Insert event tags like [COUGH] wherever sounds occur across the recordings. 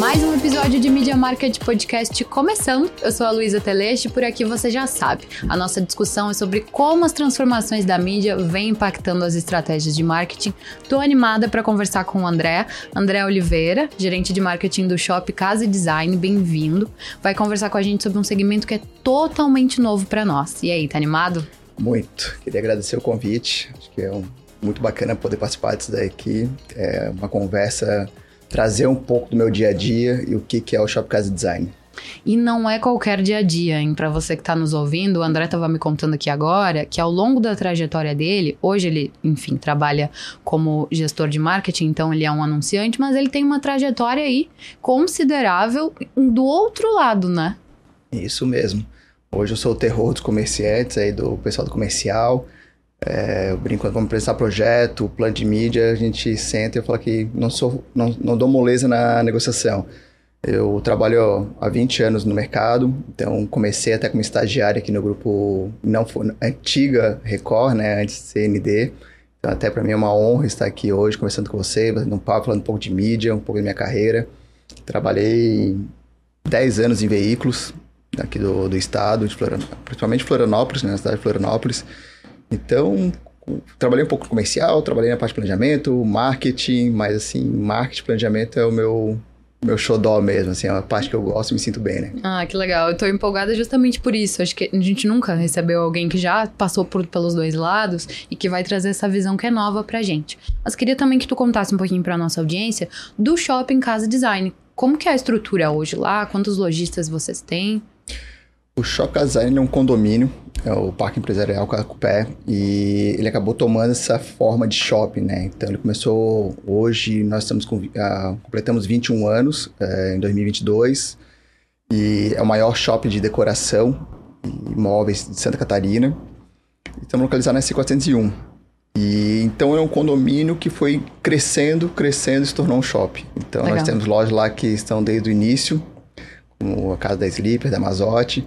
Mais um episódio de Media Market Podcast começando. Eu sou a Luísa Teleste e por aqui você já sabe. A nossa discussão é sobre como as transformações da mídia vêm impactando as estratégias de marketing. Tô animada para conversar com o André, André Oliveira, gerente de marketing do Shop Casa e Design, bem-vindo. Vai conversar com a gente sobre um segmento que é totalmente novo para nós. E aí, tá animado? Muito. Queria agradecer o convite. Acho que é um, muito bacana poder participar disso daqui. É uma conversa trazer um pouco do meu dia a dia e o que, que é o Shop Casa Design. E não é qualquer dia a dia, hein? Para você que está nos ouvindo, o André estava me contando aqui agora que ao longo da trajetória dele, hoje ele, enfim, trabalha como gestor de marketing, então ele é um anunciante, mas ele tem uma trajetória aí considerável do outro lado, né? Isso mesmo. Hoje eu sou o terror dos comerciantes aí, do pessoal do comercial. É, eu brinco vamos apresentar projeto, plano de mídia, a gente senta e eu falo que não, sou, não, não dou moleza na negociação. Eu trabalho há 20 anos no mercado, então comecei até como estagiário aqui no grupo não antiga Record, né, antes CND. Então até para mim é uma honra estar aqui hoje conversando com você, fazendo um papo, falando um pouco de mídia, um pouco da minha carreira. Trabalhei 10 anos em veículos aqui do, do estado, de Florianópolis, principalmente Florianópolis, né, na cidade de Florianópolis. Então, trabalhei um pouco no comercial, trabalhei na parte de planejamento, marketing, mas assim, marketing, planejamento é o meu meu xodó mesmo, assim, é uma parte que eu gosto e me sinto bem, né? Ah, que legal. Eu tô empolgada justamente por isso. Acho que a gente nunca recebeu alguém que já passou por, pelos dois lados e que vai trazer essa visão que é nova pra gente. Mas queria também que tu contasse um pouquinho pra nossa audiência do Shopping Casa Design. Como que é a estrutura hoje lá? Quantos lojistas vocês têm? O Shop Design é um condomínio, é o Parque Empresarial Cacupé, e ele acabou tomando essa forma de shopping, né? Então ele começou hoje, nós estamos com, uh, completamos 21 anos uh, em 2022, e é o maior shopping de decoração e imóveis de Santa Catarina. Estamos localizados na C401. E então é um condomínio que foi crescendo, crescendo e se tornou um shopping. Então Legal. nós temos lojas lá que estão desde o início, como a casa da Sleeper, da Mazotti.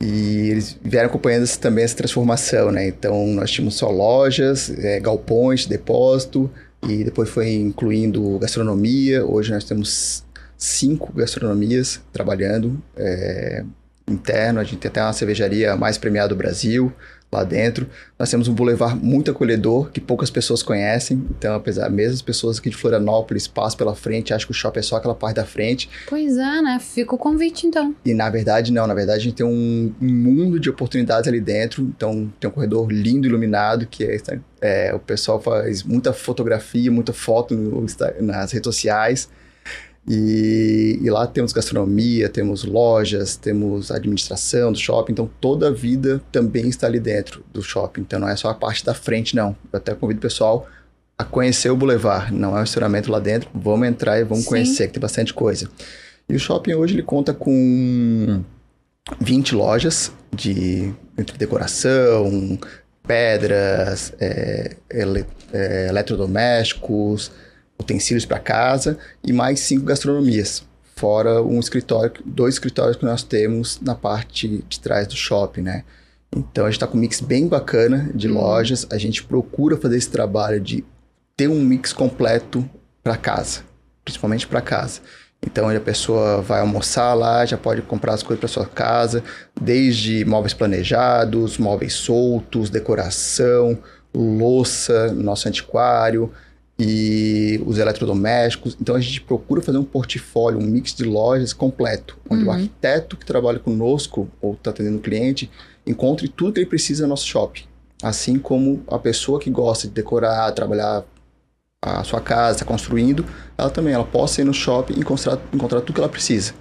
E eles vieram acompanhando também essa transformação, né? Então, nós tínhamos só lojas, é, galpões, depósito, e depois foi incluindo gastronomia. Hoje nós temos cinco gastronomias trabalhando é, interno. A gente tem até uma cervejaria mais premiada do Brasil lá dentro. Nós temos um boulevard muito acolhedor, que poucas pessoas conhecem. Então, apesar mesmo as pessoas aqui de Florianópolis passam pela frente, acham que o shopping é só aquela parte da frente. Pois é, né? Fica o convite, então. E na verdade, não. Na verdade, a gente tem um mundo de oportunidades ali dentro. Então, tem um corredor lindo, iluminado, que é, é o pessoal faz muita fotografia, muita foto no, nas redes sociais. E, e, lá temos gastronomia, temos lojas, temos administração do shopping, então toda a vida também está ali dentro do shopping. Então não é só a parte da frente, não. Eu até convido o pessoal a conhecer o Boulevard, não é um estacionamento lá dentro, vamos entrar e vamos Sim. conhecer, que tem bastante coisa. E o shopping hoje ele conta com 20 lojas de entre decoração, pedras, é, ele, é, eletrodomésticos, utensílios para casa e mais cinco gastronomias, fora um escritório, dois escritórios que nós temos na parte de trás do shopping, né? Então a gente está com um mix bem bacana de uhum. lojas. A gente procura fazer esse trabalho de ter um mix completo para casa, principalmente para casa. Então a pessoa vai almoçar lá, já pode comprar as coisas para sua casa, desde móveis planejados, móveis soltos, decoração, louça, nosso antiquário, e os eletrodomésticos. Então a gente procura fazer um portfólio, um mix de lojas completo, onde uhum. o arquiteto que trabalha conosco ou está atendendo o cliente encontre tudo que ele precisa no nosso shopping. Assim como a pessoa que gosta de decorar, trabalhar a sua casa, está construindo, ela também ela possa ir no shopping e encontrar, encontrar tudo que ela precisa.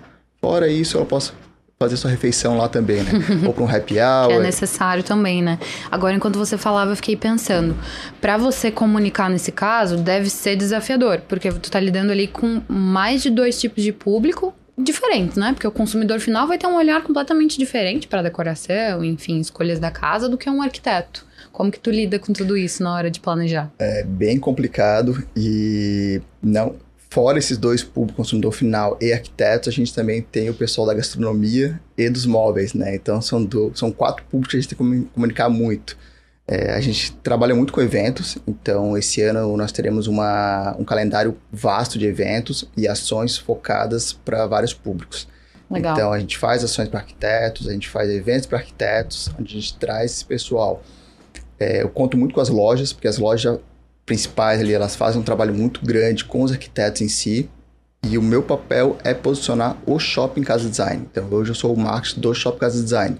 Fora isso, ela possa fazer sua refeição lá também, né? [LAUGHS] Ou para um happy hour. que é necessário também, né? Agora, enquanto você falava, eu fiquei pensando. Para você comunicar nesse caso, deve ser desafiador, porque tu tá lidando ali com mais de dois tipos de público diferentes, né? Porque o consumidor final vai ter um olhar completamente diferente para decoração, enfim, escolhas da casa do que um arquiteto. Como que tu lida com tudo isso na hora de planejar? É bem complicado e não Fora esses dois públicos, consumidor final e arquitetos, a gente também tem o pessoal da gastronomia e dos móveis, né? Então são, do, são quatro públicos que a gente tem que comunicar muito. É, a gente trabalha muito com eventos, então esse ano nós teremos uma, um calendário vasto de eventos e ações focadas para vários públicos. Legal. Então a gente faz ações para arquitetos, a gente faz eventos para arquitetos, onde a gente traz esse pessoal. É, eu conto muito com as lojas, porque as lojas principais ali elas fazem um trabalho muito grande com os arquitetos em si. E o meu papel é posicionar o shopping casa design. Então hoje eu sou o marketing do shopping casa design.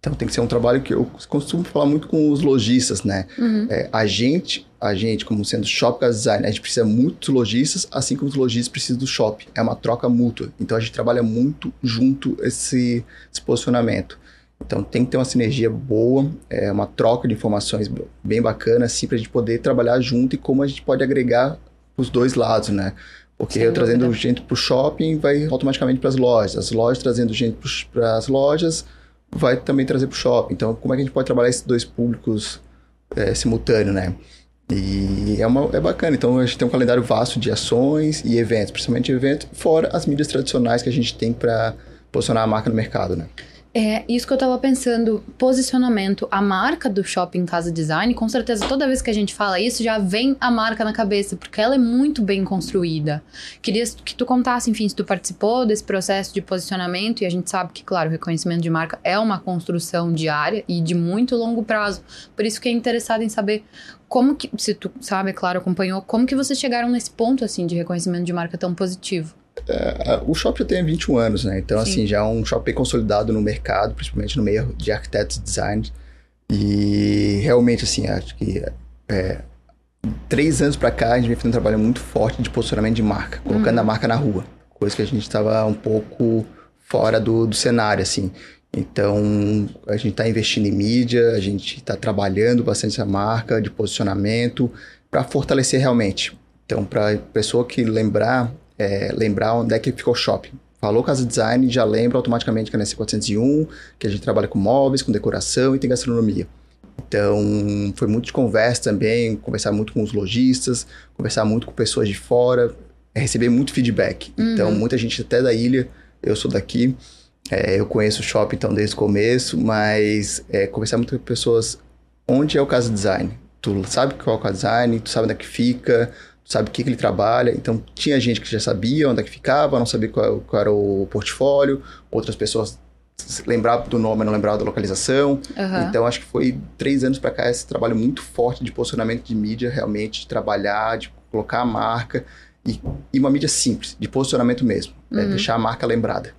Então tem que ser um trabalho que eu costumo falar muito com os lojistas, né? Uhum. É, a gente, a gente, como sendo shop casa design, a gente precisa muito dos lojistas, assim como os lojistas precisam do shopping. É uma troca mútua. Então a gente trabalha muito junto esse, esse posicionamento. Então tem que ter uma sinergia boa, é uma troca de informações bem bacana, assim, para a gente poder trabalhar junto e como a gente pode agregar os dois lados, né? Porque Sem eu trazendo dúvida. gente para o shopping vai automaticamente para as lojas, as lojas trazendo gente para as lojas vai também trazer para o shopping. Então, como é que a gente pode trabalhar esses dois públicos é, simultâneo, né? E é, uma, é bacana. Então, a gente tem um calendário vasto de ações e eventos, principalmente eventos, fora as mídias tradicionais que a gente tem para posicionar a marca no mercado, né? É isso que eu tava pensando, posicionamento, a marca do Shopping Casa Design, com certeza toda vez que a gente fala isso já vem a marca na cabeça, porque ela é muito bem construída. Queria que tu contasse, enfim, se tu participou desse processo de posicionamento e a gente sabe que, claro, o reconhecimento de marca é uma construção diária e de muito longo prazo. Por isso que é interessado em saber como que, se tu sabe, claro, acompanhou, como que vocês chegaram nesse ponto assim de reconhecimento de marca tão positivo. É, o shopping já tem 21 anos, né? Então, Sim. assim, já é um shopping consolidado no mercado, principalmente no meio de arquitetos e design. E realmente, assim, acho que é, três anos pra cá a gente vem fazendo um trabalho muito forte de posicionamento de marca, colocando Uhum. a marca na rua. Coisa que a gente estava um pouco fora do, do cenário, assim. Então, a gente está investindo em mídia, a gente está trabalhando bastante essa marca de posicionamento para fortalecer realmente. Então, para a pessoa que lembrar, é, lembrar onde é que ficou o shopping. Falou Casa Design, já lembra automaticamente que é na C401, que a gente trabalha com móveis, com decoração e tem gastronomia. Então, foi muito de conversa também, conversar muito com os lojistas, conversar muito com pessoas de fora, é, receber muito feedback. Então, Uhum. muita gente até da ilha, eu sou daqui, é, eu conheço o shopping então desde o começo, mas é, conversar muito com pessoas onde é o Casa Design. Tu sabe qual é o Casa Design, tu sabe onde é que fica, sabe o que, que ele trabalha. Então, tinha gente que já sabia onde é que ficava, não sabia qual, qual era o portfólio, outras pessoas lembravam do nome, não lembravam da localização. Aham. Então, acho que foi três anos para cá esse trabalho muito forte de posicionamento de mídia, realmente, de trabalhar, de colocar a marca. E, e uma mídia simples, de posicionamento mesmo. É Uhum. deixar a marca lembrada.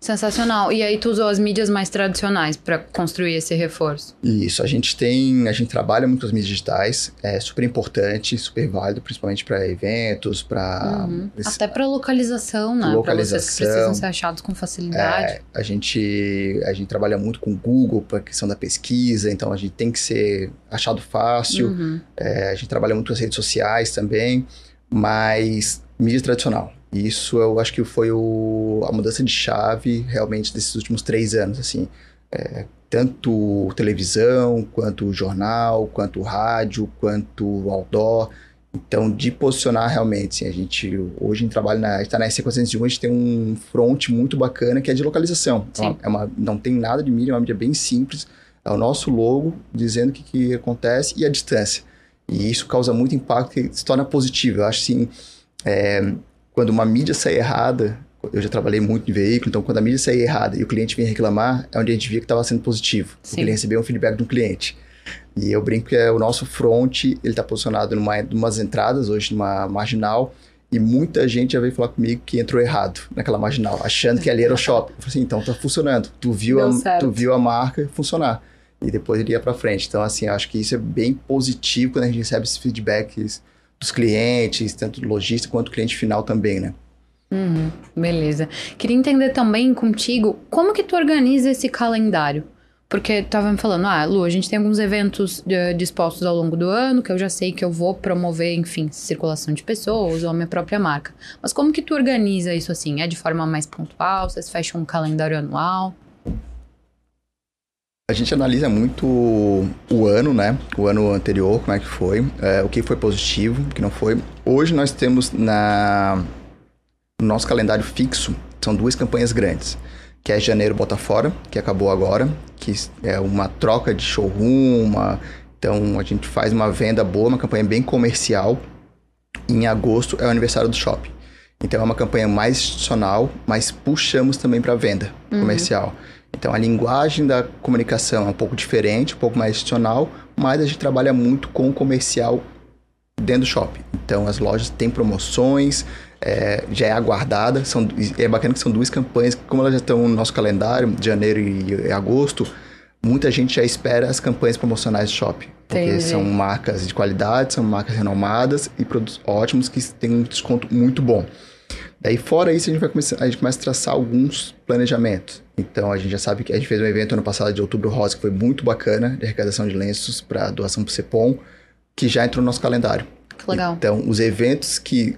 Sensacional. E aí tu usou as mídias mais tradicionais para construir esse reforço. Isso, a gente tem, a gente trabalha muito as mídias digitais, é super importante, super válido, principalmente para eventos, para Uhum. Até para localização, né? Para vocês que Localização. precisam ser achados com facilidade. É, a gente a gente trabalha muito com o Google para a questão da pesquisa, então a gente tem que ser achado fácil. Uhum. É, a gente trabalha muito as redes sociais também, mas mídia tradicional. Isso eu acho que foi o, a mudança de chave realmente desses últimos três anos, assim. É, tanto televisão, quanto jornal, quanto rádio, quanto outdoor. Então, de posicionar realmente, assim, a gente hoje em trabalho na, está na SC401, a gente tem um front muito bacana que é de localização. É Sim. é uma, não tem nada de mídia, é uma mídia bem simples. É o nosso logo dizendo o que, que acontece e a distância. E isso causa muito impacto e se torna positivo. Eu acho assim, é, quando uma mídia sai errada, eu já trabalhei muito em veículo, então quando a mídia sai errada e o cliente vem reclamar, é onde a gente via que estava sendo positivo. Sim. Porque ele recebeu um feedback do cliente. E eu brinco que é o nosso front, ele está posicionado numa umas entradas, hoje numa marginal, e muita gente já veio falar comigo que entrou errado naquela marginal, achando que ali era o shopping. Eu falei assim, então tá funcionando. Tu viu, Deu a, certo. tu viu a marca funcionar. E depois ele ia para frente. Então, assim, acho que isso é bem positivo quando a gente recebe esses feedbacks dos clientes, tanto do lojista quanto do cliente final também, né? Uhum, beleza. Queria entender também contigo como que tu organiza esse calendário. Porque tu tava me falando, ah, Lu, a gente tem alguns eventos eh, dispostos ao longo do ano que eu já sei que eu vou promover, enfim, circulação de pessoas ou a minha própria marca. Mas como que tu organiza isso assim? É de forma mais pontual? Vocês fecham um calendário anual? A gente analisa muito o ano, né? O ano anterior, como é que foi, é, o que foi positivo, o que não foi. Hoje nós temos na no nosso calendário fixo, são duas campanhas grandes, que é Janeiro Bota Fora, que acabou agora, que é uma troca de showroom, uma, Então a gente faz uma venda boa, uma campanha bem comercial. Em agosto é o aniversário do shopping. Então é uma campanha mais institucional, mas puxamos também para venda uhum. comercial. Então a linguagem da comunicação é um pouco diferente, um pouco mais institucional, mas a gente trabalha muito com o comercial dentro do shopping. Então as lojas têm promoções, é, já é aguardada. São, é bacana que são duas campanhas, como elas já estão no nosso calendário, de janeiro e, e agosto, muita gente já espera as campanhas promocionais do shopping. Porque Entendi. são marcas de qualidade, são marcas renomadas e produtos ótimos que têm um desconto muito bom. Daí, fora isso, a gente vai começar, a gente começa a traçar alguns planejamentos. Então, a gente já sabe que a gente fez um evento ano passado de outubro rosa que foi muito bacana, de arrecadação de lenços para doação para o CEPOM, que já entrou no nosso calendário. Legal. Então, os eventos que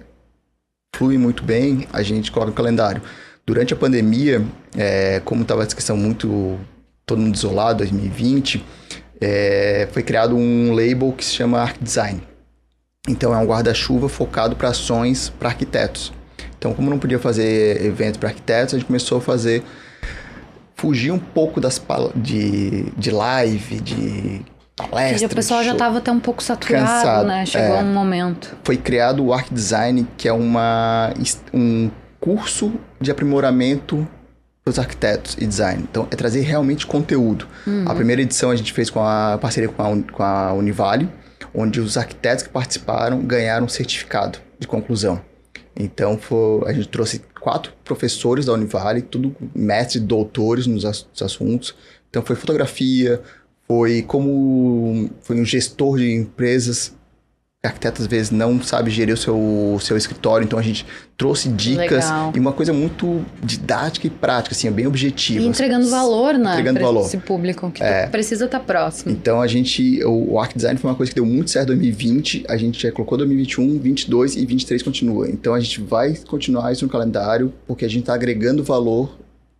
fluem muito bem, a gente coloca no calendário. Durante a pandemia, é, como estava essa questão muito todo mundo isolado, 2020, é, foi criado um label que se chama Arc Design. Então é um guarda-chuva focado para ações para arquitetos. Então, como não podia fazer eventos para arquitetos, a gente começou a fazer fugir um pouco das de, de live, de palestras. E o pessoal já estava até um pouco saturado, cansado. né? Chegou é, um momento. Foi criado o Arc Design, que é uma, um curso de aprimoramento para os arquitetos e design. Então, é trazer realmente conteúdo. Uhum. A primeira edição a gente fez com a parceria com a, com a Univale, onde os arquitetos que participaram ganharam um certificado de conclusão. Então, foi, a gente trouxe quatro professores da Univale, tudo mestres, doutores nos assuntos. Então, foi fotografia, foi como foi um gestor de empresas arquiteto às vezes não sabe gerir o seu, seu escritório, então a gente trouxe dicas Legal. e uma coisa muito didática e prática, assim, é bem objetiva. E entregando valor, né? Entregando valor. esse público que é. precisa estar tá próximo. Então a gente, o, o Arc Design foi uma coisa que deu muito certo em 2020, a gente já colocou 2021, 22 e 23 continua. Então a gente vai continuar isso no calendário porque a gente está agregando valor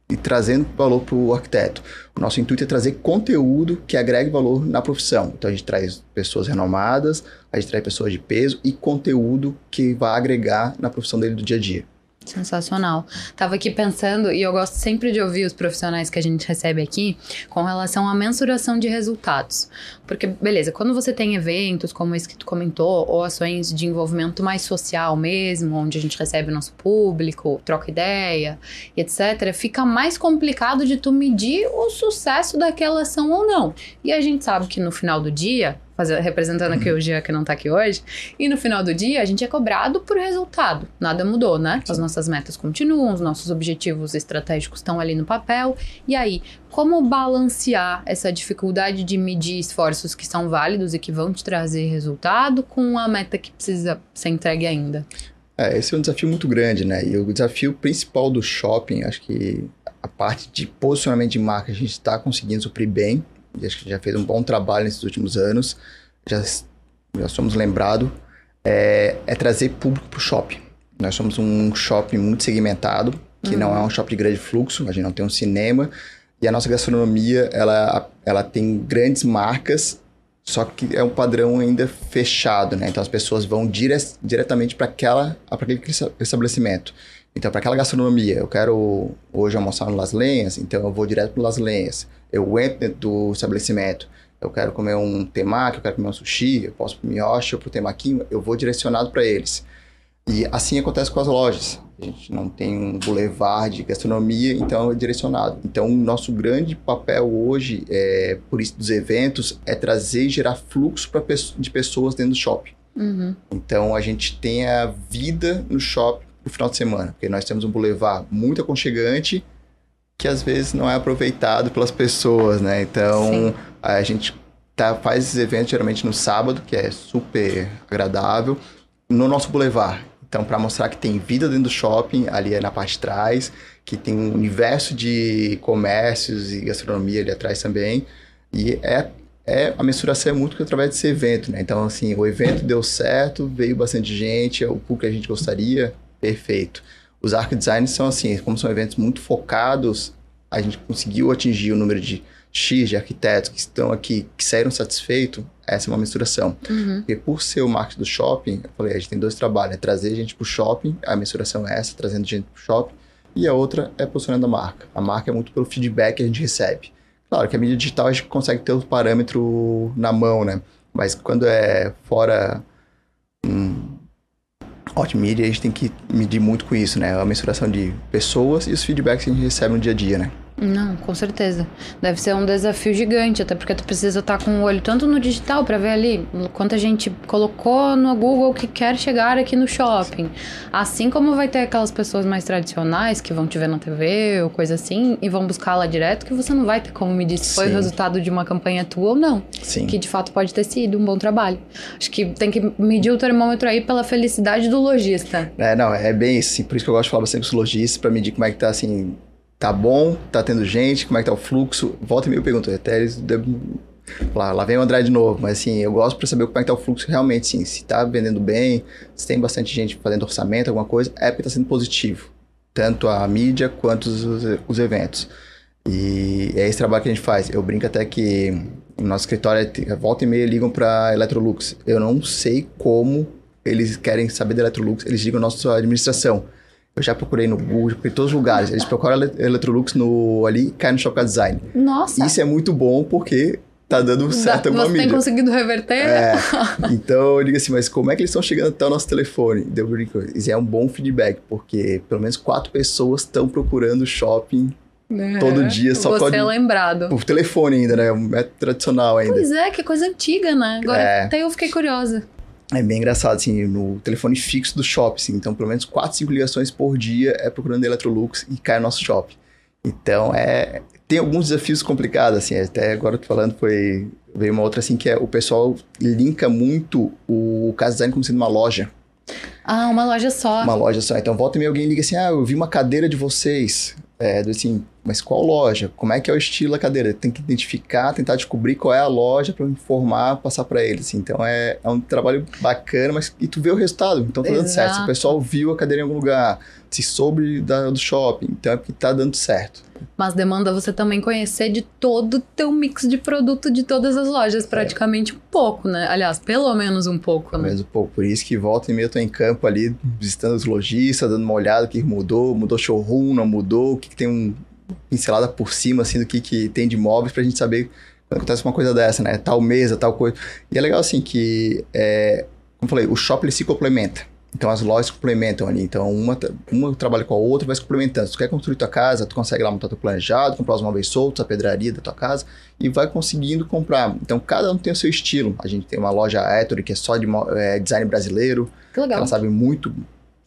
e trazendo valor para o arquiteto. O nosso intuito é trazer conteúdo que agregue valor na profissão. Então a gente traz pessoas renomadas, a gente traz pessoas de peso e conteúdo que vai agregar na profissão dele do dia a dia. Sensacional. Tava aqui pensando, e eu gosto sempre de ouvir os profissionais que a gente recebe aqui com relação à mensuração de resultados. Porque, beleza, quando você tem eventos como esse que tu comentou, ou ações de envolvimento mais social mesmo, onde a gente recebe o nosso público, troca ideia, etc., fica mais complicado de tu medir o sucesso daquela ação ou não. E a gente sabe que no final do dia, fazer, representando aqui o Gia que não tá aqui hoje. E no final do dia, a gente é cobrado por resultado. Nada mudou, né? As nossas metas continuam, os nossos objetivos estratégicos estão ali no papel. E aí, como balancear essa dificuldade de medir esforços que são válidos e que vão te trazer resultado com a meta que precisa ser entregue ainda? É, esse é um desafio muito grande, né? E o desafio principal do shopping, acho que a parte de posicionamento de marca a gente está conseguindo suprir bem, acho que já fez um bom trabalho nesses últimos anos, já, já somos lembrados, é, é trazer público para o shopping. Nós somos um shopping muito segmentado, que uhum. não é um shopping de grande fluxo, a gente não tem um cinema, e a nossa gastronomia, ela, ela tem grandes marcas, só que é um padrão ainda fechado, né? Então as pessoas vão dire diretamente para aquela para aquele estabelecimento. Então, para aquela gastronomia, eu quero hoje almoçar no Las Lenhas, então eu vou direto para Las Lenhas. Eu entro dentro do estabelecimento, eu quero comer um temaki, eu quero comer um sushi, eu posso para o mioshi ou para o temaquinho, eu vou direcionado para eles. E assim acontece com as lojas. A gente não tem um boulevard de gastronomia, então é direcionado. Então, o nosso grande papel hoje, é, por isso dos eventos, é trazer e gerar fluxo pra, de pessoas dentro do shopping. Uhum. Então, a gente tem a vida no shopping no final de semana, porque nós temos um boulevard muito aconchegante que às vezes não é aproveitado pelas pessoas, né? Então, Sim. a gente tá, faz esses eventos geralmente no sábado, que é super agradável, no nosso boulevard. Então, para mostrar que tem vida dentro do shopping, ali é na parte de trás, que tem um universo de comércios e gastronomia ali atrás também. E é, é a mensuração é muito através desse evento, né? Então, assim, o evento deu certo, veio bastante gente, é o público que a gente gostaria, perfeito. Os arc designs são assim, como são eventos muito focados, a gente conseguiu atingir o número de X de arquitetos que estão aqui, que saíram satisfeitos, essa é uma mensuração. Uhum. Porque por ser o marketing do shopping, eu falei, a gente tem dois trabalhos, é trazer gente para o shopping, a mensuração é essa, trazendo gente para o shopping, e a outra é posicionando a marca. A marca é muito pelo feedback que a gente recebe. Claro que a mídia digital a gente consegue ter o parâmetro na mão, né? Mas quando é fora hum, hot a gente tem que medir muito com isso, né? A mensuração de pessoas e os feedbacks que a gente recebe no dia a dia, né? Não, com certeza. Deve ser um desafio gigante, até porque tu precisa estar com o olho tanto no digital para ver ali quanta gente colocou no Google que quer chegar aqui no shopping. Assim como vai ter aquelas pessoas mais tradicionais que vão te ver na TV ou coisa assim e vão buscar lá direto que você não vai ter como medir se foi o resultado de uma campanha tua ou não. Sim. Que de fato pode ter sido um bom trabalho. Acho que tem que medir o termômetro aí pela felicidade do lojista. É, não, é bem isso. Assim, por isso que eu gosto de falar bastante com os lojistas para medir como é que tá assim tá bom, tá tendo gente, como é que tá o fluxo. Volta e meio pergunta, até eles lá, lá vem o André de novo, mas assim, eu gosto para saber como é que tá o fluxo realmente, sim, se tá vendendo bem, se tem bastante gente fazendo orçamento, alguma coisa, é porque tá sendo positivo, tanto a mídia quanto os, os eventos. E é esse trabalho que a gente faz. Eu brinco até que no nosso escritório, volta e meia ligam para Electrolux. Eu não sei como eles querem saber da Electrolux, eles ligam a nossa administração. Eu já procurei no Google, em todos os lugares. Eles procuram Electrolux no, ali e cai no Shopify Design. Nossa! Isso é muito bom porque tá dando certo alguma Você mídia. tem conseguido reverter? É. [LAUGHS] então eu digo assim, mas como é que eles estão chegando até o nosso telefone? Deu brinco. Isso é um bom feedback, porque pelo menos quatro pessoas estão procurando shopping é. todo dia. Só Você pode... é lembrado. Por telefone ainda, né? É tradicional ainda. Pois é, que coisa antiga, né? Agora é. até eu fiquei curiosa. É bem engraçado, assim, no telefone fixo do shopping, assim, então pelo menos 4, 5 ligações por dia é procurando Electrolux e cai no nosso shopping. Então, é... Tem alguns desafios complicados, assim, até agora eu tô falando, foi... Veio uma outra, assim, que é o pessoal linka muito o casa design como sendo uma loja. Ah, uma loja só. Uma loja só. Então, volta e meia alguém liga assim, ah, eu vi uma cadeira de vocês. É, assim, mas qual loja? Como é que é o estilo da cadeira? Tem que identificar, tentar descobrir qual é a loja para informar, passar para eles. Assim. Então é, é um trabalho bacana, mas e tu vê o resultado. Então tá dando certo. Se o pessoal viu a cadeira em algum lugar, se soube da, do shopping, então é porque tá dando certo. Mas demanda você também conhecer de todo o teu mix de produto de todas as lojas, praticamente é. um pouco, né? Aliás, pelo menos um pouco, pelo né? menos um pouco. Por isso que volta e meia eu tô em campo ali, visitando os lojistas, dando uma olhada o que mudou, mudou showroom, não mudou, o que, que tem um pincelada por cima, assim, do que, que tem de imóveis pra gente saber quando acontece uma coisa dessa, né? Tal mesa, tal coisa. E é legal, assim, que, é, como eu falei, o shopping se complementa. Então as lojas complementam ali. Então uma, uma trabalha com a outra vai se complementando. Se tu quer construir tua casa, tu consegue lá montar teu planejado, comprar os móveis soltos, a pedraria da tua casa e vai conseguindo comprar. Então cada um tem o seu estilo. A gente tem uma loja Ettore que é só de é, design brasileiro. Que legal. Ela sabe muito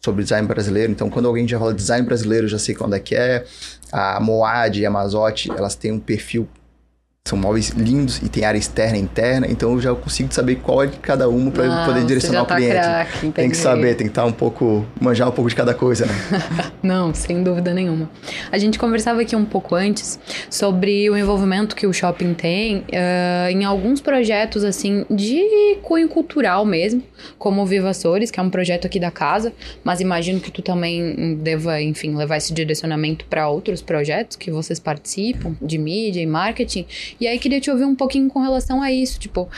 sobre design brasileiro. Então, quando alguém já fala design brasileiro, já sei quando é que é. A Moad e a Mazotti, elas têm um perfil são móveis lindos e tem área externa e interna, então eu já consigo saber qual é de cada uma para ah, poder direcionar tá o cliente. Crack, tem que saber, tem que estar tá um pouco, manjar um pouco de cada coisa, né? [LAUGHS] Não, sem dúvida nenhuma. A gente conversava aqui um pouco antes sobre o envolvimento que o shopping tem uh, em alguns projetos assim de cunho cultural mesmo, como o Viva Sores, que é um projeto aqui da casa, mas imagino que tu também deva, enfim, levar esse direcionamento para outros projetos que vocês participam de mídia e marketing. E aí queria te ouvir um pouquinho com relação a isso, tipo,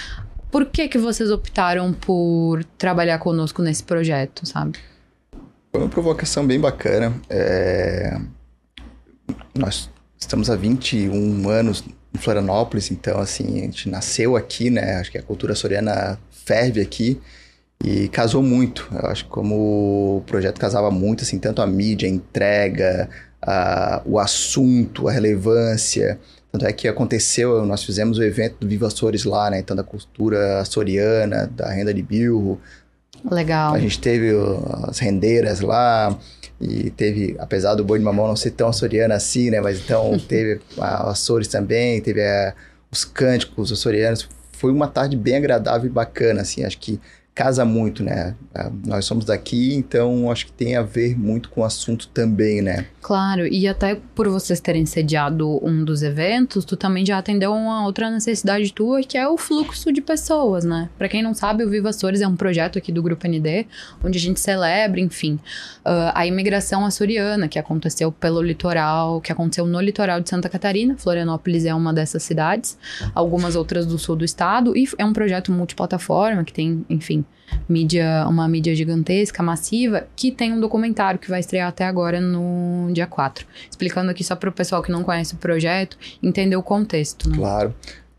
por que que vocês optaram por trabalhar conosco nesse projeto, sabe? Foi uma provocação bem bacana. É... Nós estamos há 21 anos em Florianópolis, então assim, a gente nasceu aqui, né? Acho que a cultura soriana ferve aqui e casou muito. Eu acho que como o projeto casava muito, assim, tanto a mídia, a entrega, a, o assunto, a relevância, tanto é que aconteceu, nós fizemos o evento do Viva Açores lá, né? Então, da cultura açoriana, da renda de bilro. Legal. A gente teve as rendeiras lá e teve, apesar do boi de mamão não ser tão açoriano assim, né? Mas então [LAUGHS] teve a Açores também, teve a, os cânticos açorianos. Foi uma tarde bem agradável e bacana, assim. Acho que casa muito, né? É, nós somos daqui, então acho que tem a ver muito com o assunto também, né? Claro, e até por vocês terem sediado um dos eventos, tu também já atendeu uma outra necessidade tua, que é o fluxo de pessoas, né? Para quem não sabe, o Viva Açores é um projeto aqui do Grupo ND, onde a gente celebra, enfim, uh, a imigração açoriana que aconteceu pelo litoral, que aconteceu no litoral de Santa Catarina. Florianópolis é uma dessas cidades, algumas outras do sul do estado, e é um projeto multiplataforma que tem, enfim, mídia, uma mídia gigantesca, massiva, que tem um documentário que vai estrear até agora no dia 4. Explicando aqui só para o pessoal que não conhece o projeto entender o contexto. Né? Claro.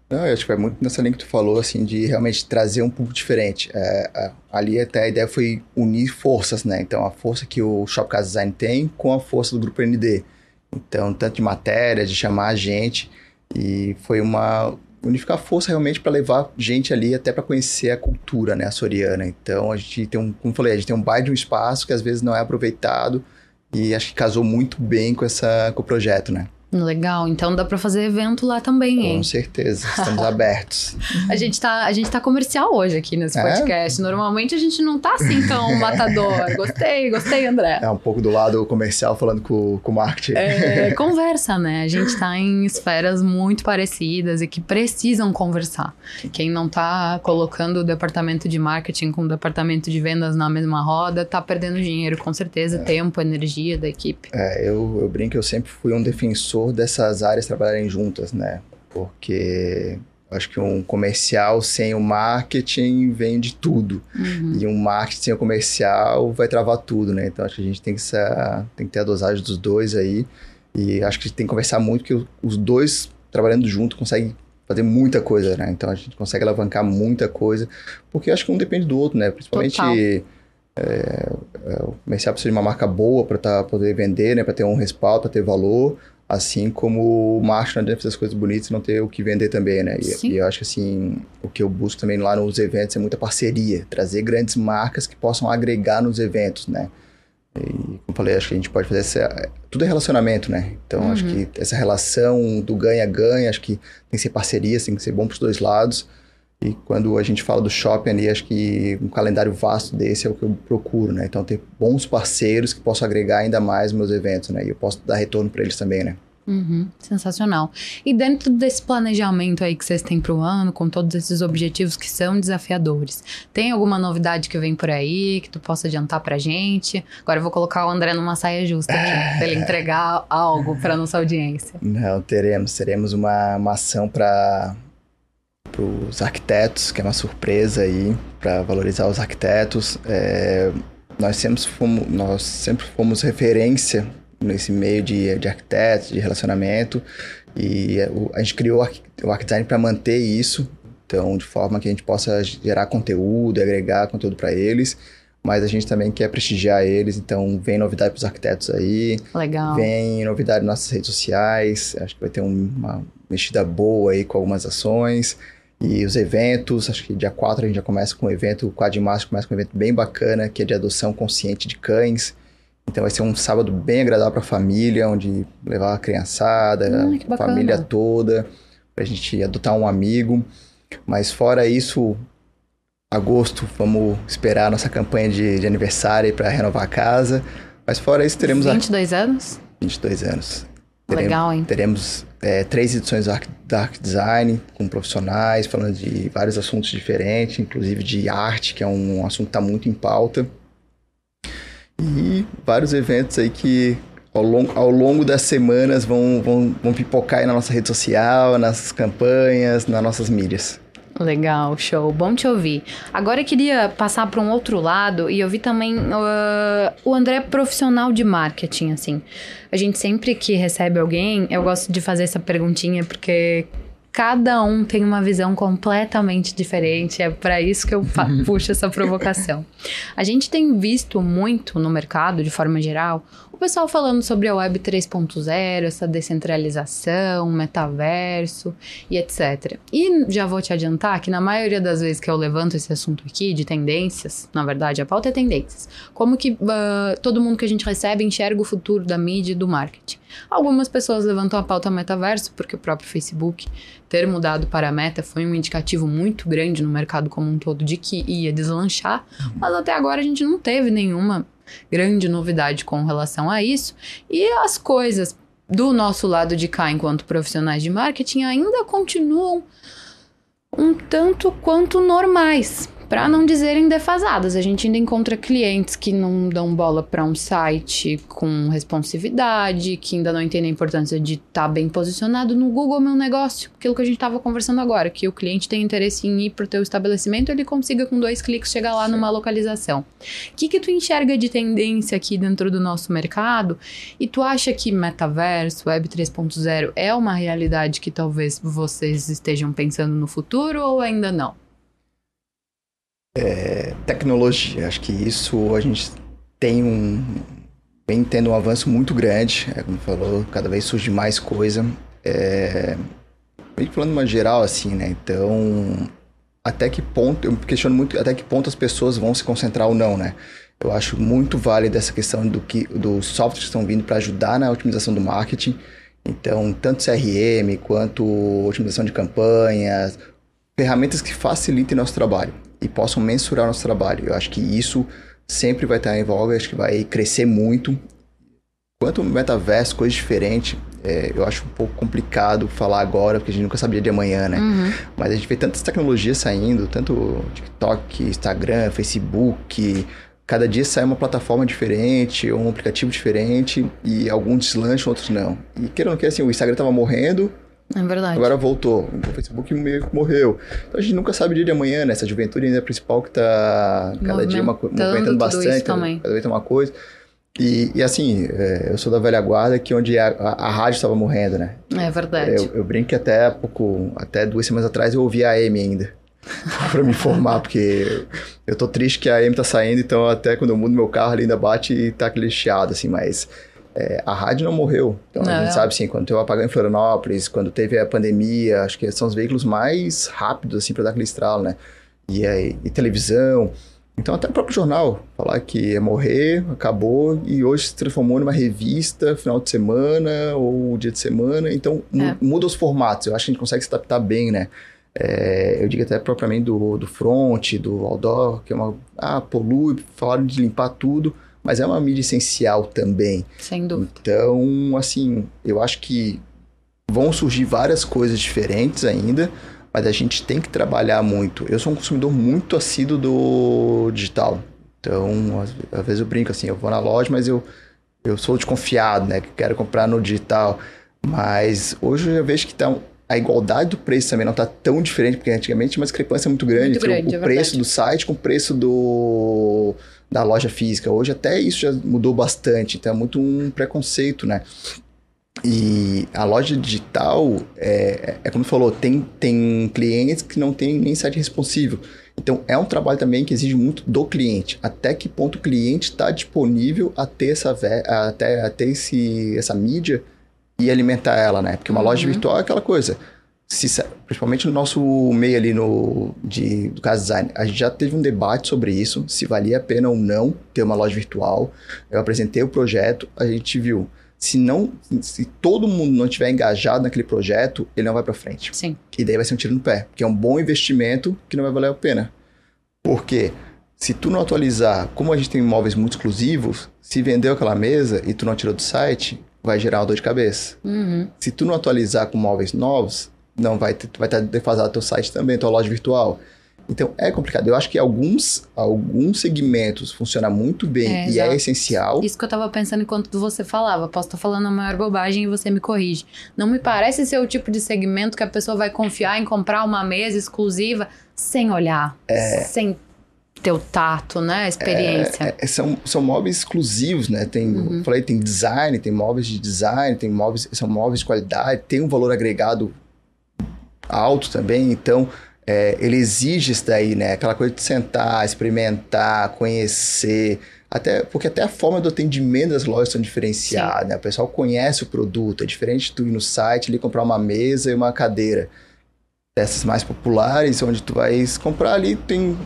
Não, eu acho que é muito nessa linha que tu falou, assim, de realmente trazer um público diferente. É, ali até a ideia foi unir forças, né? Então, a força que o Shopcast Design tem com a força do Grupo ND. Então, tanto de matéria, de chamar a gente. E foi uma unificar força realmente para levar gente ali até para conhecer a cultura, né, açoriana. Então, a gente tem um, como falei, a gente tem um baita de um espaço que às vezes não é aproveitado e acho que casou muito bem com essa com o projeto, né? Legal, então dá para fazer evento lá também, hein? Com certeza, [LAUGHS] estamos abertos. A gente, tá, a gente tá comercial hoje aqui nesse é? podcast. Normalmente a gente não tá assim tão [LAUGHS] matador. Gostei, gostei, André. É um pouco do lado comercial falando com, com o marketing. É, conversa, né? A gente tá em esferas muito parecidas e que precisam conversar. Quem não tá colocando o departamento de marketing com o departamento de vendas na mesma roda, tá perdendo dinheiro, com certeza, é. tempo, energia da equipe. É, eu, eu brinco, eu sempre fui um defensor dessas áreas trabalharem juntas, né? Porque acho que um comercial sem o marketing vende tudo. Uhum. E um marketing sem o comercial vai travar tudo, né? Então acho que a gente tem que, ser, tem que ter a dosagem dos dois aí. E acho que a gente tem que conversar muito, que os dois trabalhando junto conseguem fazer muita coisa, né? Então a gente consegue alavancar muita coisa, porque acho que um depende do outro, né? Principalmente é, é, o comercial precisa de uma marca boa para tá, poder vender, né? Para ter um respaldo, para ter valor. Assim como o macho não adianta fazer as coisas bonitas e não ter o que vender também, né? E, e, eu acho que, assim, o que eu busco também lá nos eventos é muita parceria. Trazer grandes marcas que possam agregar nos eventos, né? E, como eu falei, acho que a gente pode fazer essa... Tudo é relacionamento, né? Então, uhum. acho que essa relação do ganha-ganha, acho que tem que ser parceria, tem que ser bom para os dois lados. E quando a gente fala do shopping ali, acho que um calendário vasto desse é o que eu procuro, né? Então, ter bons parceiros que possam agregar ainda mais meus eventos, né? E eu posso dar retorno para eles também, né? Uhum, sensacional. E dentro desse planejamento aí que vocês têm para o ano, com todos esses objetivos que são desafiadores, tem alguma novidade que vem por aí que tu possa adiantar para gente? Agora eu vou colocar o André numa saia justa aqui, [LAUGHS] para ele entregar algo para nossa audiência. Não, teremos. Teremos uma, uma ação para para os arquitetos, que é uma surpresa aí para valorizar os arquitetos. É, nós, sempre fomos, nós sempre fomos referência nesse meio de, de arquitetos, de relacionamento, e a gente criou o ArcDesign para manter isso, então de forma que a gente possa gerar conteúdo, agregar conteúdo para eles, mas a gente também quer prestigiar eles, então vem novidade para os arquitetos aí. Legal. Vem novidade nas nossas redes sociais, acho que vai ter uma mexida boa aí com algumas ações. E os eventos, acho que dia 4 a gente já começa com um evento, o 4 de março começa com um evento bem bacana, que é de adoção consciente de cães. Então vai ser um sábado bem agradável para a família, onde levar a criançada, hum, a família toda, para a gente adotar um amigo. Mas fora isso, agosto, vamos esperar a nossa campanha de, de aniversário para renovar a casa. Mas fora isso, teremos... 22 a... anos? 22 anos. Teremos, Legal, hein? Teremos é, três edições da Arc Design com profissionais falando de vários assuntos diferentes, inclusive de arte, que é um assunto que está muito em pauta. E vários eventos aí que ao longo, ao longo das semanas vão, vão, vão pipocar aí na nossa rede social, nas campanhas, nas nossas mídias. Legal, show. Bom te ouvir. Agora eu queria passar para um outro lado e ouvir também uh, o André profissional de marketing, assim. A gente sempre que recebe alguém, eu gosto de fazer essa perguntinha porque cada um tem uma visão completamente diferente. É para isso que eu [LAUGHS] puxo essa provocação. A gente tem visto muito no mercado, de forma geral, o pessoal falando sobre a Web 3.0, essa descentralização, metaverso e etc. E já vou te adiantar que na maioria das vezes que eu levanto esse assunto aqui de tendências, na verdade a pauta é tendências, como que uh, todo mundo que a gente recebe enxerga o futuro da mídia e do marketing. Algumas pessoas levantam a pauta metaverso porque o próprio Facebook ter mudado para a meta foi um indicativo muito grande no mercado como um todo de que ia deslanchar, mas até agora a gente não teve nenhuma grande novidade com relação a isso. E as coisas do nosso lado de cá, enquanto profissionais de marketing, ainda continuam um tanto quanto normais. Para não dizerem defasadas. A gente ainda encontra clientes que não dão bola para um site com responsividade, que ainda não entendem a importância de estar tá bem posicionado no Google Meu Negócio, aquilo que a gente estava conversando agora, que o cliente tem interesse em ir para o teu estabelecimento, ele consiga com dois cliques chegar lá numa localização. O que que tu enxerga de tendência aqui dentro do nosso mercado? E tu acha que metaverso, Web 3.0 é uma realidade que talvez vocês estejam pensando no futuro ou ainda não? É, tecnologia, acho que isso a gente tem um. vem tendo um avanço muito grande, é, como falou, cada vez surge mais coisa. É, falando uma geral, assim, né? Então, até que ponto, eu questiono muito até que ponto as pessoas vão se concentrar ou não, né? Eu acho muito válido essa questão do que dos softwares que estão vindo para ajudar na otimização do marketing. Então, tanto CRM quanto otimização de campanhas, ferramentas que facilitem nosso trabalho e possam mensurar nosso trabalho. Eu acho que isso sempre vai estar em voga, acho que vai crescer muito. Quanto metaverso, coisa diferente, é, eu acho um pouco complicado falar agora, porque a gente nunca sabia de amanhã, né? Uhum. Mas a gente vê tantas tecnologias saindo, tanto TikTok, Instagram, Facebook, cada dia sai uma plataforma diferente, um aplicativo diferente, e alguns deslancham, outros não. E querendo não, assim, o Instagram estava morrendo, é verdade. Agora voltou. O Facebook meio que morreu. Então a gente nunca sabe o dia de amanhã, né? Essa juventude ainda é principal que tá cada dia uma, movimentando bastante. Também. Cada vez tem uma coisa. E, e assim, é, eu sou da velha guarda que onde a, a, a rádio estava morrendo, né? É verdade. Eu, eu, brinco que até pouco, até duas semanas atrás eu ouvi a AM ainda. [LAUGHS] para me informar, porque eu tô triste que a AM tá saindo, então até quando eu mudo meu carro ele ainda bate e tá aquele chiado, assim, mas é, a rádio não morreu. Então não, a gente sabe assim, quando teve o apagão em Florianópolis, quando teve a pandemia, acho que são os veículos mais rápidos assim para dar aquele estralo, né? E, aí, e televisão. Então até o próprio jornal falar que ia morrer, acabou e hoje se transformou numa revista final de semana ou dia de semana. Então é. muda os formatos. Eu acho que a gente consegue se adaptar bem, né? É, eu digo até propriamente do, do front, do outdoor, que é uma. Ah, polui, falaram de limpar tudo mas é uma mídia essencial também. Sem dúvida. Então, assim, eu acho que vão surgir várias coisas diferentes ainda, mas a gente tem que trabalhar muito. Eu sou um consumidor muito assíduo do digital. Então, às, às vezes eu brinco assim, eu vou na loja, mas eu, eu sou desconfiado, né? Que quero comprar no digital. Mas hoje eu vejo que tá, a igualdade do preço também não está tão diferente, porque antigamente tinha uma discrepância muito grande muito entre grande, o, é preço do site com o preço do da loja física. Hoje até isso já mudou bastante, então é muito um preconceito, né? E a loja digital, é, é como falou, tem, tem clientes que não tem nem site responsível. Então é um trabalho também que exige muito do cliente. Até que ponto o cliente está disponível a ter, essa, a ter, a ter esse, essa mídia e alimentar ela, né? Porque uma uhum. loja virtual é aquela coisa principalmente no nosso meio ali no, de, do caso design, a gente já teve um debate sobre isso, se valia a pena ou não ter uma loja virtual. Eu apresentei o projeto, a gente viu. Se não, se todo mundo não estiver engajado naquele projeto, ele não vai para frente. Sim. E daí vai ser um tiro no pé, porque é um bom investimento que não vai valer a pena. Porque se tu não atualizar, como a gente tem imóveis muito exclusivos, se vendeu aquela mesa e tu não tirou do site, vai gerar uma dor de cabeça. Uhum. Se tu não atualizar com móveis novos, não vai ter, vai estar defasado teu site também, tua loja virtual. Então é complicado. Eu acho que alguns, alguns segmentos funcionam muito bem é, e é essencial. Isso que eu estava pensando enquanto você falava. Posso estar falando a maior bobagem e você me corrige. Não me parece ser o tipo de segmento que a pessoa vai confiar em comprar uma mesa exclusiva sem olhar, é, sem ter o tato, né? Experiência. É, é, são, são móveis exclusivos, né? Tem, uhum. falei, tem design, tem móveis de design, tem móveis, são móveis de qualidade, tem um valor agregado alto também, então é, ele exige isso daí, né? Aquela coisa de sentar, experimentar, conhecer, até porque até a forma do atendimento das lojas são diferenciadas, né? O pessoal conhece o produto, é diferente de tu ir no site ali comprar uma mesa e uma cadeira. Essas mais populares, onde tu vai comprar ali, tem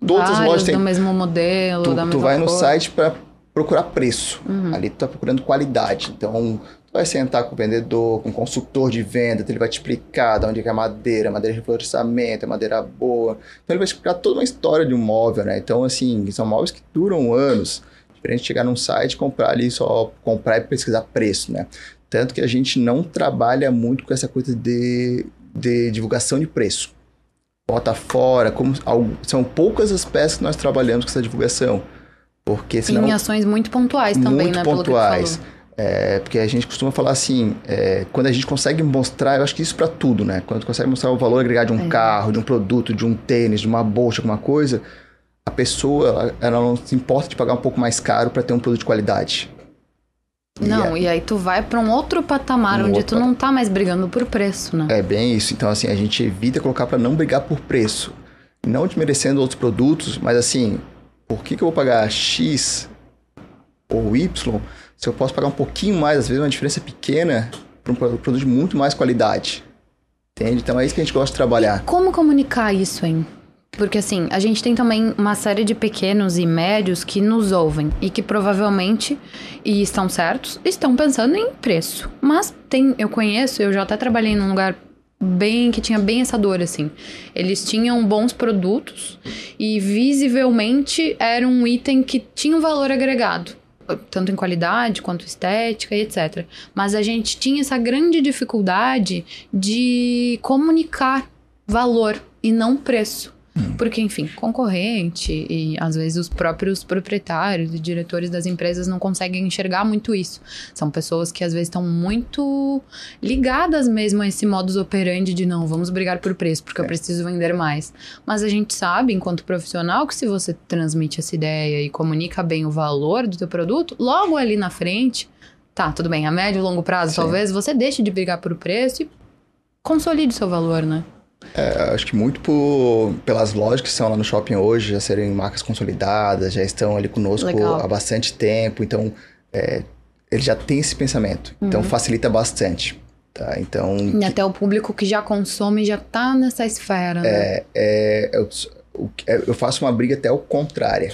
outras lojas tem do mesmo modelo, tu, da mesma Tu vai cor. no site para procurar preço. Uhum. Ali tu tá procurando qualidade. Então, vai sentar com o vendedor, com o consultor de venda, então ele vai te explicar de onde é a madeira, madeira de reflorescimento, é madeira boa. Então ele vai explicar toda uma história de um móvel, né? Então, assim, são móveis que duram anos. Diferente de chegar num site, comprar ali, só comprar e pesquisar preço, né? Tanto que a gente não trabalha muito com essa coisa de, de divulgação de preço. bota fora, como são poucas as peças que nós trabalhamos com essa divulgação. Porque senão, em ações muito pontuais também, muito né? pontuais. É, porque a gente costuma falar assim, é, quando a gente consegue mostrar, eu acho que isso para tudo, né? Quando consegue mostrar o valor agregado de um é. carro, de um produto, de um tênis, de uma bolsa, alguma coisa, a pessoa ela, ela não se importa de pagar um pouco mais caro para ter um produto de qualidade. Não, e, e aí tu vai para um outro patamar um onde outro... tu não tá mais brigando por preço, né? É bem isso. Então, assim, a gente evita colocar para não brigar por preço. Não desmerecendo outros produtos, mas assim, por que, que eu vou pagar X ou Y se eu posso pagar um pouquinho mais, às vezes uma diferença pequena, para um produto de muito mais qualidade? Entende? Então é isso que a gente gosta de trabalhar. E como comunicar isso, hein? Porque assim, a gente tem também uma série de pequenos e médios que nos ouvem e que provavelmente, e estão certos, estão pensando em preço. Mas tem, eu conheço, eu já até trabalhei num lugar bem que tinha bem essa dor assim. Eles tinham bons produtos e visivelmente era um item que tinha um valor agregado, tanto em qualidade quanto estética e etc. Mas a gente tinha essa grande dificuldade de comunicar valor e não preço. Porque, enfim, concorrente e às vezes os próprios proprietários e diretores das empresas não conseguem enxergar muito isso. São pessoas que às vezes estão muito ligadas mesmo a esse modus operandi de não, vamos brigar por preço porque é. eu preciso vender mais. Mas a gente sabe, enquanto profissional, que se você transmite essa ideia e comunica bem o valor do teu produto, logo ali na frente, tá, tudo bem, a médio e longo prazo, Sim. talvez você deixe de brigar por preço e consolide seu valor, né? É, acho que muito por, pelas lojas que estão lá no shopping hoje, já serem marcas consolidadas, já estão ali conosco Legal. há bastante tempo, então é, ele já tem esse pensamento. Então, uhum. Então facilita bastante. Tá? Então, e até o público que já consome já está nessa esfera, né? É, é, eu, é, eu faço uma briga até o contrária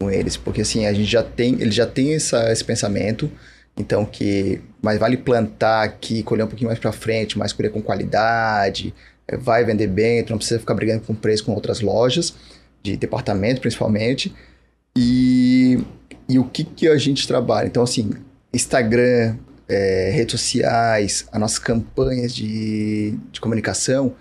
com eles, porque assim, a gente já tem, ele já tem essa, esse pensamento, então que mais vale plantar aqui, colher um pouquinho mais para frente, mais colher com qualidade, vai vender bem, tu não precisa ficar brigando com preço com outras lojas, de departamento principalmente. E, e o que, que a gente trabalha? Então, assim, Instagram, é, redes sociais, as nossas campanhas de, de comunicação,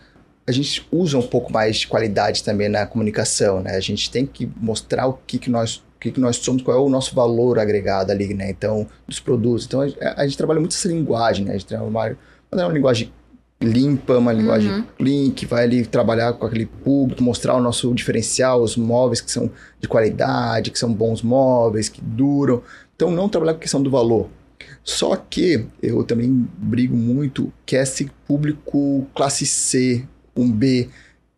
a gente usa um pouco mais de qualidade também na comunicação, né? A gente tem que mostrar o que, que nós o que, que nós somos, qual é o nosso valor agregado ali, né? Então, dos produtos. Então, a, a gente trabalha muito essa linguagem, né? A gente trabalha uma, uma linguagem limpa, uma linguagem uhum. clean, que vai ali trabalhar com aquele público, mostrar o nosso diferencial, os móveis que são de qualidade, que são bons móveis, que duram. Então, não trabalhar com questão do valor. Só que eu também brigo muito que é esse público classe C, um B,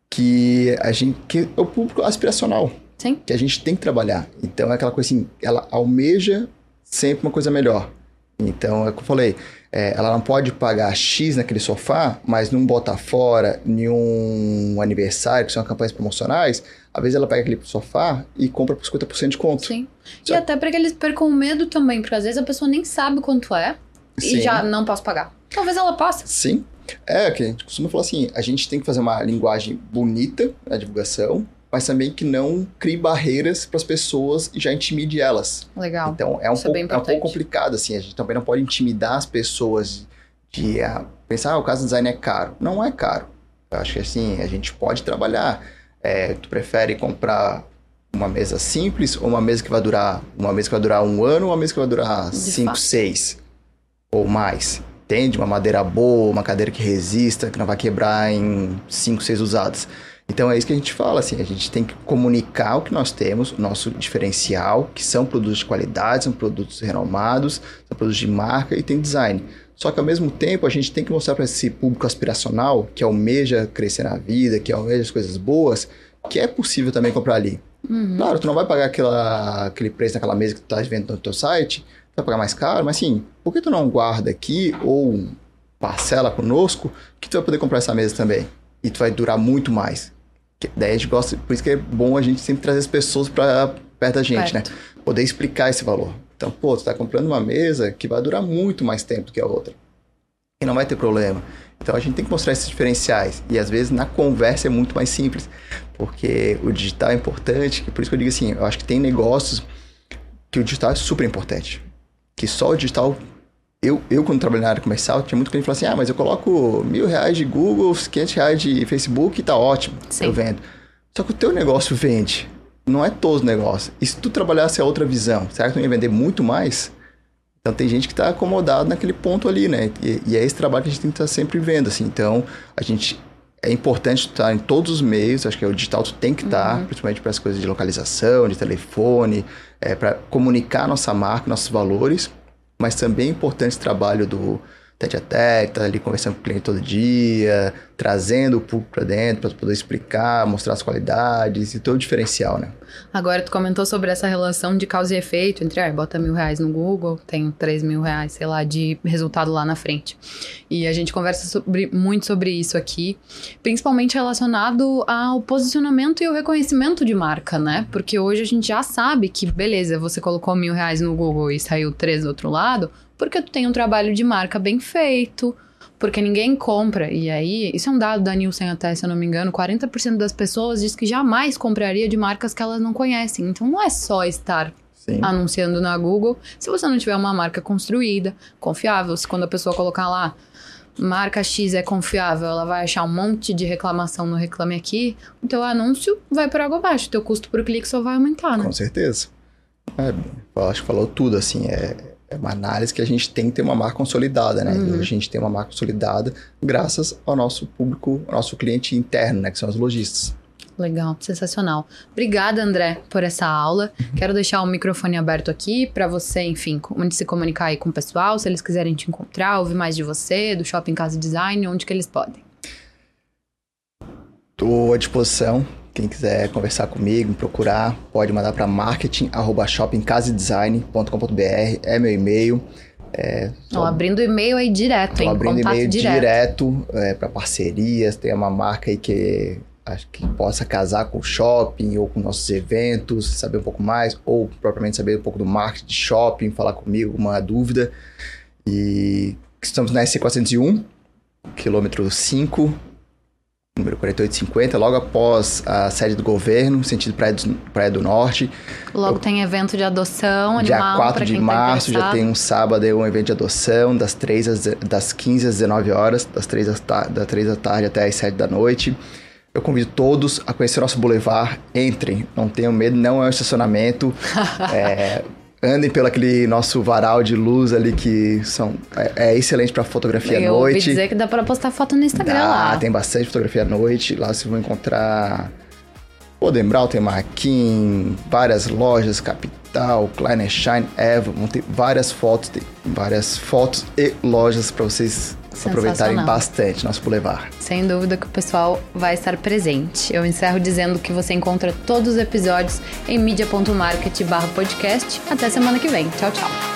que a gente que é o público aspiracional. Sim. Que a gente tem que trabalhar. Então é aquela coisa assim, ela almeja sempre uma coisa melhor. Então, é o que eu falei, é, ela não pode pagar X naquele sofá, mas não botar fora nenhum aniversário, que são campanhas promocionais, às vezes ela pega aquele sofá e compra por 50% de conto. Sim. E até para que eles percam medo também, porque às vezes a pessoa nem sabe quanto é Sim. e já não posso pagar. Talvez ela possa. Sim. É, que a gente costuma falar assim, a gente tem que fazer uma linguagem bonita na divulgação, mas também que não crie barreiras para as pessoas e já intimide elas. Legal. Então é um, pouco, é, é, um pouco complicado, assim, a gente também não pode intimidar as pessoas de uh, pensar, ah, o caso do design é caro. Não é caro. Eu acho que assim, a gente pode trabalhar. É, tu prefere comprar uma mesa simples ou uma mesa que vai durar uma mesa que vai durar um ano ou uma mesa que vai durar de cinco, fato. seis ou mais? Entende? Uma madeira boa, uma cadeira que resista, que não vai quebrar em cinco, seis usadas. Então é isso que a gente fala, assim, a gente tem que comunicar o que nós temos, o nosso diferencial, que são produtos de qualidade, são produtos renomados, são produtos de marca e tem design. Só que ao mesmo tempo a gente tem que mostrar para esse público aspiracional, que almeja crescer na vida, que almeja as coisas boas, que é possível também comprar ali. Uhum. Claro, tu não vai pagar aquela, aquele preço naquela mesa que tu está vendo no teu site, tu vai pagar mais caro, mas assim, por que tu não guarda aqui ou parcela conosco que tu vai poder comprar essa mesa também? E tu vai durar muito mais. Daí a gente gosta, por isso que é bom a gente sempre trazer as pessoas para perto da gente, né? né? Poder explicar esse valor. Então, pô, tu tá comprando uma mesa que vai durar muito mais tempo do que a outra. E não vai ter problema. Então a gente tem que mostrar esses diferenciais. E às vezes na conversa é muito mais simples. Porque o digital é importante, por isso que eu digo assim, eu acho que tem negócios que o digital é super importante. Que só o digital eu, eu, quando trabalhei na área comercial, tinha muito cliente que falava assim: ah, mas eu coloco mil reais de Google, 500 reais de Facebook e tá ótimo. Sim. Eu vendo. Só que o teu negócio vende. Não é todo o negócio. E se tu trabalhasse a outra visão, será que tu ia vender muito mais? Então tem gente que está acomodado naquele ponto ali, né? E, e, é esse trabalho que a gente tem que estar tá sempre vendo, assim. Então, a gente é importante estar em todos os meios, acho que o digital tu tem que estar, uhum. principalmente para as coisas de localização, de telefone, é, para comunicar nossa marca, nossos valores, mas também é importante trabalho do tete a tete, tá ali conversando com o cliente todo dia, trazendo o público para dentro para poder explicar, mostrar as qualidades e todo o diferencial, né? Agora, tu comentou sobre essa relação de causa e efeito entre, ah, bota mil reais no Google, tem três mil reais, sei lá, de resultado lá na frente. E a gente conversa sobre, muito sobre isso aqui, principalmente relacionado ao posicionamento e o reconhecimento de marca, né? Porque hoje a gente já sabe que, beleza, você colocou mil reais no Google e saiu três do outro lado, porque tu tem um trabalho de marca bem feito, porque ninguém compra. E aí, isso é um dado da Nielsen até, se eu não me engano, 40% das pessoas diz que jamais compraria de marcas que elas não conhecem. Então não é só estar Sim. anunciando na Google se você não tiver uma marca construída, confiável. Se quando a pessoa colocar lá marca X é confiável, ela vai achar um monte de reclamação no Reclame Aqui, o teu anúncio vai por água abaixo, o teu custo por clique só vai aumentar, né? Com certeza. É, eu acho que falou tudo, assim, é, é uma análise que a gente tem que ter uma marca consolidada, né? Uhum. a gente tem uma marca consolidada graças ao nosso público, ao nosso cliente interno, né? Que são os lojistas. Legal, sensacional. Obrigada, André, por essa aula. Quero deixar o microfone aberto aqui para você, enfim, onde se comunicar aí com o pessoal, se eles quiserem te encontrar, ouvir mais de você, do Shopping Casa Design, onde que eles podem. Estou à disposição quem quiser conversar comigo, me procurar, pode mandar para marketing@shoppingcasadesign.com.br, é meu e-mail. É, tô, abrindo e-mail aí direto, hein? abrindo e-mail direto, direto é, para parcerias, tem uma marca aí que acho que possa casar com o shopping ou com nossos eventos, saber um pouco mais, ou propriamente saber um pouco do marketing de shopping, falar comigo, uma dúvida. E estamos na SC401, quilômetro 5, número 4850, logo após a sede do governo, sentido Praia do, Praia do Norte. Logo Eu, tem evento de adoção animal. Dia 4 de tá março tá já tem um sábado, um evento de adoção, das, 3 às, das 15 às 19 horas, das 3, às, das 3 da tarde até as 7 da noite. Eu convido todos a conhecer o nosso boulevard. Entrem, não tenham medo, não é um estacionamento. [LAUGHS] é, andem pelo aquele nosso varal de luz ali que são é, é excelente para fotografia à noite. Eu ouvi dizer que dá para postar foto no Instagram dá, lá. tem bastante fotografia à noite. Lá vocês vão encontrar o Dembral, tem Marquim, várias lojas, Capital, Kleiner Shine, Eva, vão ter várias fotos, tem várias fotos e lojas para vocês aproveitarem bastante nosso Boulevard. Sem dúvida que o pessoal vai estar presente. Eu encerro dizendo que você encontra todos os episódios em media.market podcast. Até semana que vem. Tchau, tchau.